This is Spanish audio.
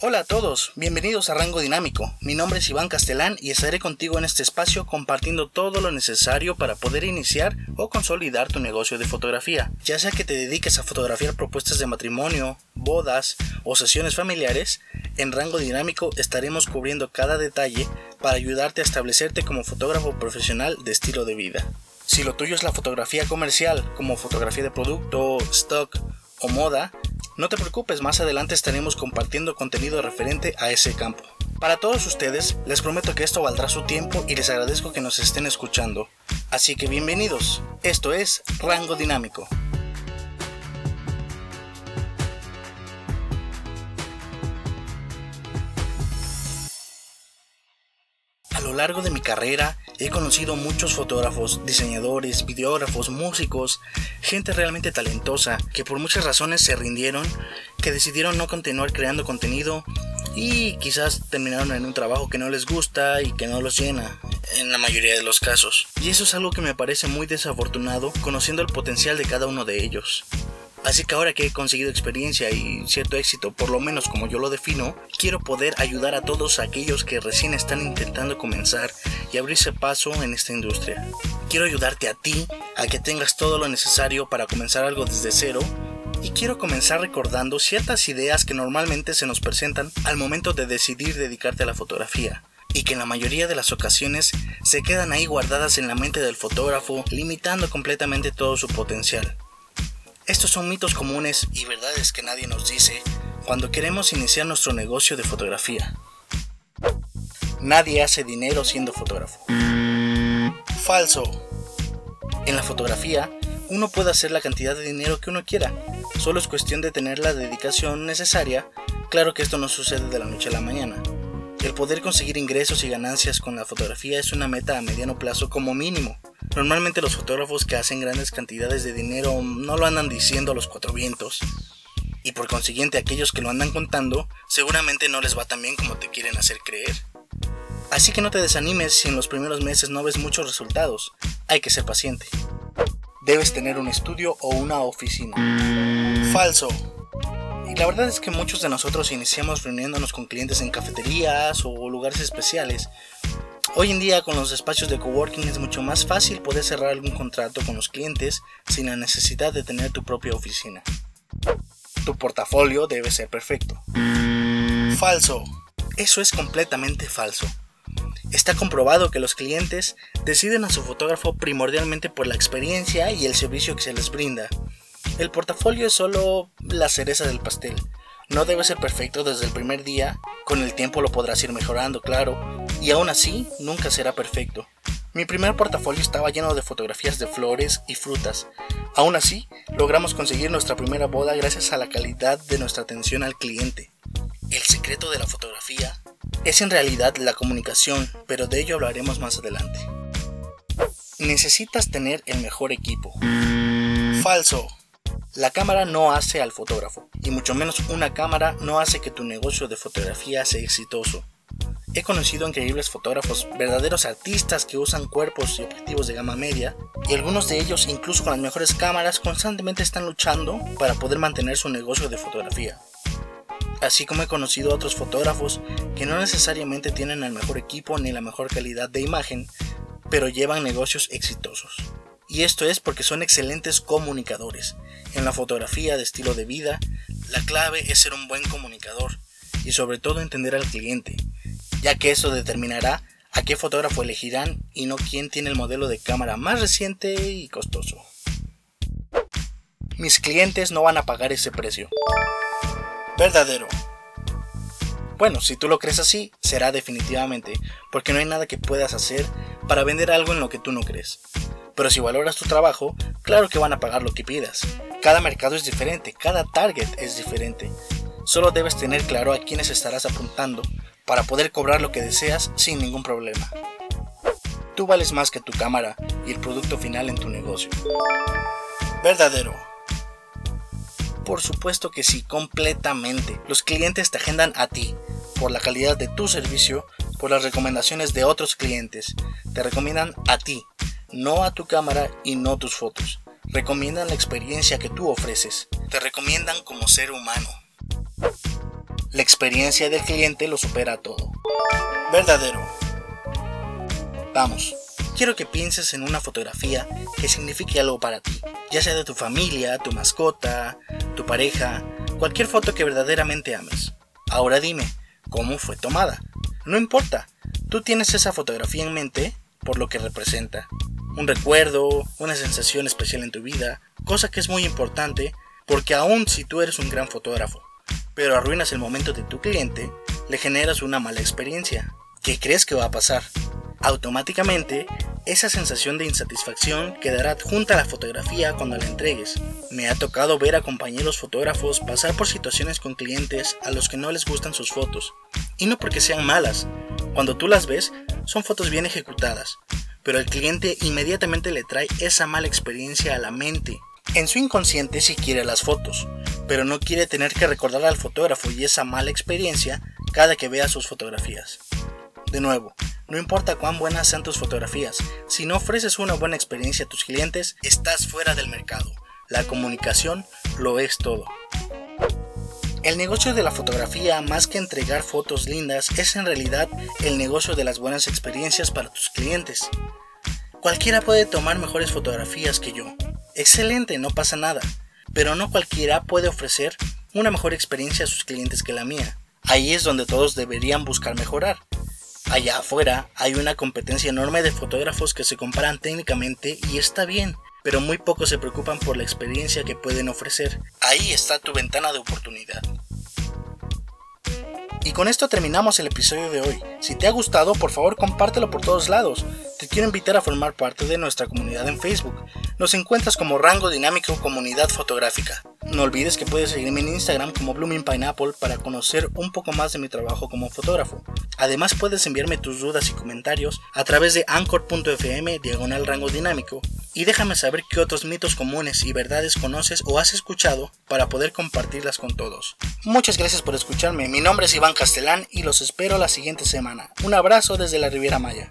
Hola a todos, bienvenidos a Rango Dinámico. Mi nombre es Iván Castelán y estaré contigo en este espacio compartiendo todo lo necesario para poder iniciar o consolidar tu negocio de fotografía. Ya sea que te dediques a fotografiar propuestas de matrimonio, bodas o sesiones familiares, en Rango Dinámico estaremos cubriendo cada detalle para ayudarte a establecerte como fotógrafo profesional de estilo de vida. Si lo tuyo es la fotografía comercial, como fotografía de producto, stock o moda, no te preocupes, más adelante estaremos compartiendo contenido referente a ese campo. Para todos ustedes, les prometo que esto valdrá su tiempo y les agradezco que nos estén escuchando. Así que bienvenidos, esto es Rango Dinámico. Largo de mi carrera he conocido muchos fotógrafos, diseñadores, videógrafos, músicos, gente realmente talentosa que por muchas razones se rindieron, que decidieron no continuar creando contenido y quizás terminaron en un trabajo que no les gusta y que no los llena, en la mayoría de los casos. Y eso es algo que me parece muy desafortunado conociendo el potencial de cada uno de ellos. Así que ahora que he conseguido experiencia y cierto éxito, por lo menos como yo lo defino, quiero poder ayudar a todos aquellos que recién están intentando comenzar y abrirse paso en esta industria. Quiero ayudarte a ti a que tengas todo lo necesario para comenzar algo desde cero y quiero comenzar recordando ciertas ideas que normalmente se nos presentan al momento de decidir dedicarte a la fotografía y que en la mayoría de las ocasiones se quedan ahí guardadas en la mente del fotógrafo, limitando completamente todo su potencial. Estos son mitos comunes y verdades que nadie nos dice cuando queremos iniciar nuestro negocio de fotografía. Nadie hace dinero siendo fotógrafo. Falso. En la fotografía, uno puede hacer la cantidad de dinero que uno quiera. Solo es cuestión de tener la dedicación necesaria. Claro que esto no sucede de la noche a la mañana. El poder conseguir ingresos y ganancias con la fotografía es una meta a mediano plazo como mínimo. Normalmente los fotógrafos que hacen grandes cantidades de dinero no lo andan diciendo a los cuatro vientos. Y por consiguiente aquellos que lo andan contando seguramente no les va tan bien como te quieren hacer creer. Así que no te desanimes si en los primeros meses no ves muchos resultados. Hay que ser paciente. Debes tener un estudio o una oficina. Falso. Y la verdad es que muchos de nosotros iniciamos reuniéndonos con clientes en cafeterías o lugares especiales Hoy en día con los espacios de coworking es mucho más fácil poder cerrar algún contrato con los clientes sin la necesidad de tener tu propia oficina. Tu portafolio debe ser perfecto. Falso. Eso es completamente falso. Está comprobado que los clientes deciden a su fotógrafo primordialmente por la experiencia y el servicio que se les brinda. El portafolio es solo la cereza del pastel. No debe ser perfecto desde el primer día, con el tiempo lo podrás ir mejorando, claro, y aún así nunca será perfecto. Mi primer portafolio estaba lleno de fotografías de flores y frutas. Aún así, logramos conseguir nuestra primera boda gracias a la calidad de nuestra atención al cliente. El secreto de la fotografía es en realidad la comunicación, pero de ello hablaremos más adelante. Necesitas tener el mejor equipo. Falso. La cámara no hace al fotógrafo, y mucho menos una cámara no hace que tu negocio de fotografía sea exitoso. He conocido increíbles fotógrafos, verdaderos artistas que usan cuerpos y objetivos de gama media, y algunos de ellos, incluso con las mejores cámaras, constantemente están luchando para poder mantener su negocio de fotografía. Así como he conocido a otros fotógrafos que no necesariamente tienen el mejor equipo ni la mejor calidad de imagen, pero llevan negocios exitosos. Y esto es porque son excelentes comunicadores. En la fotografía de estilo de vida, la clave es ser un buen comunicador y sobre todo entender al cliente, ya que eso determinará a qué fotógrafo elegirán y no quién tiene el modelo de cámara más reciente y costoso. Mis clientes no van a pagar ese precio. Verdadero. Bueno, si tú lo crees así, será definitivamente, porque no hay nada que puedas hacer para vender algo en lo que tú no crees. Pero si valoras tu trabajo, claro que van a pagar lo que pidas. Cada mercado es diferente, cada target es diferente. Solo debes tener claro a quiénes estarás apuntando para poder cobrar lo que deseas sin ningún problema. Tú vales más que tu cámara y el producto final en tu negocio. Verdadero. Por supuesto que sí, completamente. Los clientes te agendan a ti, por la calidad de tu servicio, por las recomendaciones de otros clientes. Te recomiendan a ti, no a tu cámara y no tus fotos. Recomiendan la experiencia que tú ofreces. Te recomiendan como ser humano. La experiencia del cliente lo supera todo. Verdadero. Vamos, quiero que pienses en una fotografía que signifique algo para ti, ya sea de tu familia, tu mascota, tu pareja, cualquier foto que verdaderamente ames. Ahora dime, ¿cómo fue tomada? No importa, tú tienes esa fotografía en mente por lo que representa. Un recuerdo, una sensación especial en tu vida, cosa que es muy importante porque aun si tú eres un gran fotógrafo, pero arruinas el momento de tu cliente, le generas una mala experiencia. ¿Qué crees que va a pasar? Automáticamente, esa sensación de insatisfacción quedará adjunta a la fotografía cuando la entregues. Me ha tocado ver a compañeros fotógrafos pasar por situaciones con clientes a los que no les gustan sus fotos. Y no porque sean malas. Cuando tú las ves, son fotos bien ejecutadas. Pero el cliente inmediatamente le trae esa mala experiencia a la mente en su inconsciente sí quiere las fotos, pero no quiere tener que recordar al fotógrafo y esa mala experiencia cada que vea sus fotografías. De nuevo, no importa cuán buenas sean tus fotografías, si no ofreces una buena experiencia a tus clientes, estás fuera del mercado. La comunicación lo es todo. El negocio de la fotografía, más que entregar fotos lindas, es en realidad el negocio de las buenas experiencias para tus clientes. Cualquiera puede tomar mejores fotografías que yo, Excelente, no pasa nada, pero no cualquiera puede ofrecer una mejor experiencia a sus clientes que la mía. Ahí es donde todos deberían buscar mejorar. Allá afuera hay una competencia enorme de fotógrafos que se comparan técnicamente y está bien, pero muy pocos se preocupan por la experiencia que pueden ofrecer. Ahí está tu ventana de oportunidad. Y con esto terminamos el episodio de hoy. Si te ha gustado, por favor compártelo por todos lados. Te quiero invitar a formar parte de nuestra comunidad en Facebook. Nos encuentras como Rango Dinámico Comunidad Fotográfica. No olvides que puedes seguirme en Instagram como Blooming Pineapple para conocer un poco más de mi trabajo como fotógrafo. Además puedes enviarme tus dudas y comentarios a través de anchor.fm diagonal rango dinámico y déjame saber qué otros mitos comunes y verdades conoces o has escuchado para poder compartirlas con todos. Muchas gracias por escucharme, mi nombre es Iván Castellán y los espero la siguiente semana. Un abrazo desde la Riviera Maya.